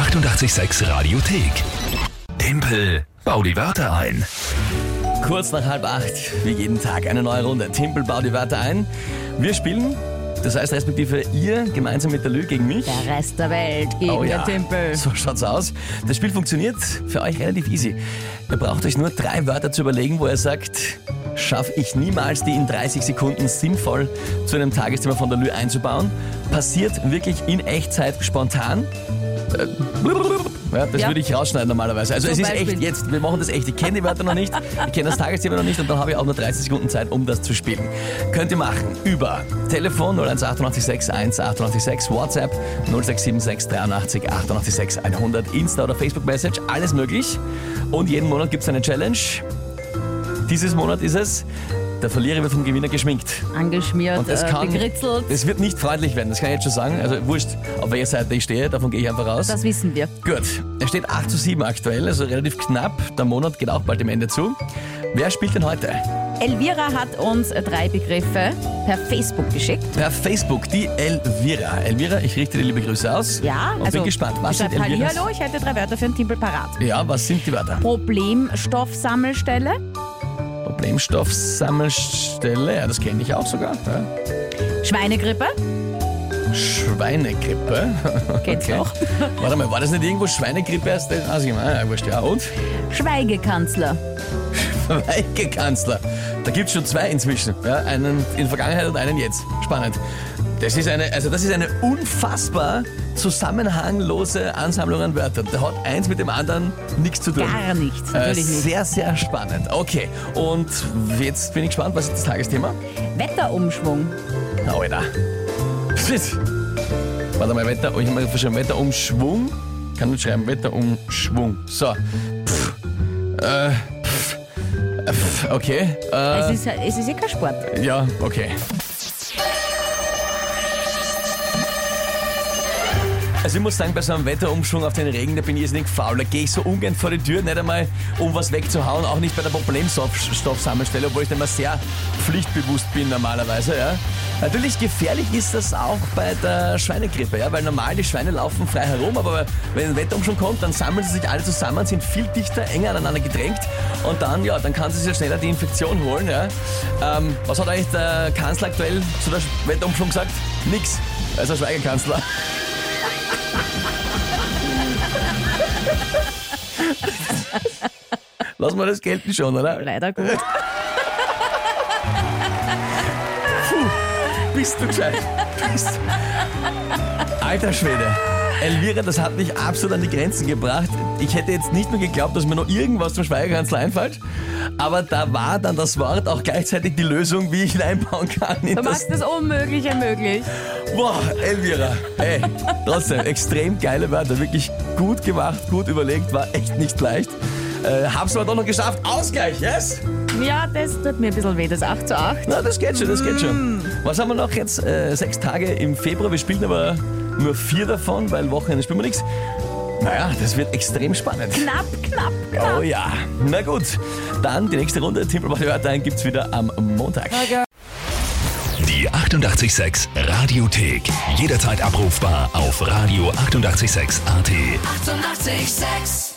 886 Radiothek. Tempel, bau die Wörter ein. Kurz nach halb acht, wie jeden Tag, eine neue Runde. Timpel, bau die Wörter ein. Wir spielen, das heißt respektive ihr gemeinsam mit der Lü gegen mich. Der Rest der Welt gegen Oh ja, den Tempel. so schaut's aus. Das Spiel funktioniert für euch relativ easy. Ihr braucht euch nur drei Wörter zu überlegen, wo ihr sagt, schaffe ich niemals, die in 30 Sekunden sinnvoll zu einem Tagesthema von der Lü einzubauen. Passiert wirklich in Echtzeit spontan. Äh, Ja, das Ja. würde ich rausschneiden normalerweise. Also Zum es ist Beispiel. echt jetzt, wir machen das echt. Ich kenne die Wörter noch nicht, ich kenne das Tagesthema noch nicht und dann habe ich auch nur 30 Sekunden Zeit, um das zu spielen. Könnt ihr machen über Telefon 01886 1886, WhatsApp 0676 83 886 100, Insta oder Facebook Message, alles möglich. Und jeden Monat gibt es eine Challenge. Dieses Monat ist es, der Verlierer wird vom Gewinner geschminkt. Angeschmiert, Und das äh, kann, es wird nicht freundlich werden, das kann ich jetzt schon sagen. Also wurscht, auf welcher Seite ich stehe, davon gehe ich einfach aus. Das wissen wir. Gut, es steht 8 zu 7 aktuell, also relativ knapp. Der Monat geht auch bald dem Ende zu. Wer spielt denn heute? Elvira hat uns drei Begriffe per Facebook geschickt. Per Facebook, die Elvira. Elvira, ich richte dir liebe Grüße aus. Ja, und also bin gespannt. Was sind Elviras? Hallo, ich hätte drei Wörter für den Timpel parat. Ja, was sind die Wörter? Problemstoffsammelstelle, Problemstoffsammelstelle, ja, das kenne ich auch sogar. Ja. Schweinegrippe, Schweinegrippe. geht's noch? Warte mal, war das nicht irgendwo Schweinegrippe erst? Also, ja, wurscht, ja. Und? Schweigekanzler, Weigekanzler. Da gibt es schon zwei inzwischen. Ja, einen in der Vergangenheit und einen jetzt. Spannend. Das ist eine, also das ist eine unfassbar zusammenhanglose Ansammlung an Wörtern. Da hat eins mit dem anderen nichts zu tun. gar nichts, Äh, natürlich nicht. sehr, sehr spannend. Okay, und jetzt bin ich gespannt, was ist das Tagesthema? Wetterumschwung, Na, Alter. Shit. Warte mal, Wetter, ich habe verschrieben, Wetterumschwung. Kann nicht schreiben, Wetterumschwung. So. Pff. Äh, pff. Äh, pff. Okay. Äh, es, ist, es ist eh kein Sport. ja, okay. Also ich muss sagen, bei so einem Wetterumschwung auf den Regen, da bin ich irrsinnig faul. Da gehe ich so ungern vor die Tür, nicht einmal um was wegzuhauen, auch nicht bei der Problemstoffsammelstelle, obwohl ich da immer sehr pflichtbewusst bin normalerweise. Ja. Natürlich gefährlich ist das auch bei der Schweinegrippe, ja, weil normal die Schweine laufen frei herum, aber wenn ein Wetterumschwung kommt, dann sammeln sie sich alle zusammen, sind viel dichter, enger aneinander gedrängt und dann, ja, dann kann sie sich schneller die Infektion holen. Ja. Ähm, was hat eigentlich der Kanzler aktuell zu der Wetterumschwung gesagt? Nix. Also Schweigekanzler. Lass mal das gelten schon, oder? Leider gut. Bist du gescheit? Bist Alter Schwede. Elvira, das hat mich absolut an die Grenzen gebracht. Ich hätte jetzt nicht nur geglaubt, dass mir noch irgendwas zum Schweigekanzler einfällt, aber da war dann das Wort auch gleichzeitig die Lösung, wie ich ihn einbauen kann. Du machst das Unmögliche möglich. Boah, Elvira, ey, trotzdem, extrem geile Wörter, wirklich gut gemacht, gut überlegt, war echt nicht leicht. Äh, hab's aber doch noch geschafft. Ausgleich, yes? Ja, das tut mir ein bisschen weh, das 8 zu 8. Na, das geht schon, das geht schon. Was haben wir noch jetzt? Äh, sechs Tage im Februar. Wir spielen aber nur vier davon, weil Wochenende spielen wir nichts. Naja, das wird extrem spannend. Knapp, knapp, knapp. Oh ja. Na gut, dann die nächste Runde. Timpel macht die Wörter ein, gibt's wieder am Montag. Die 886 Radiothek. Jederzeit abrufbar auf radio886.at. 886! 886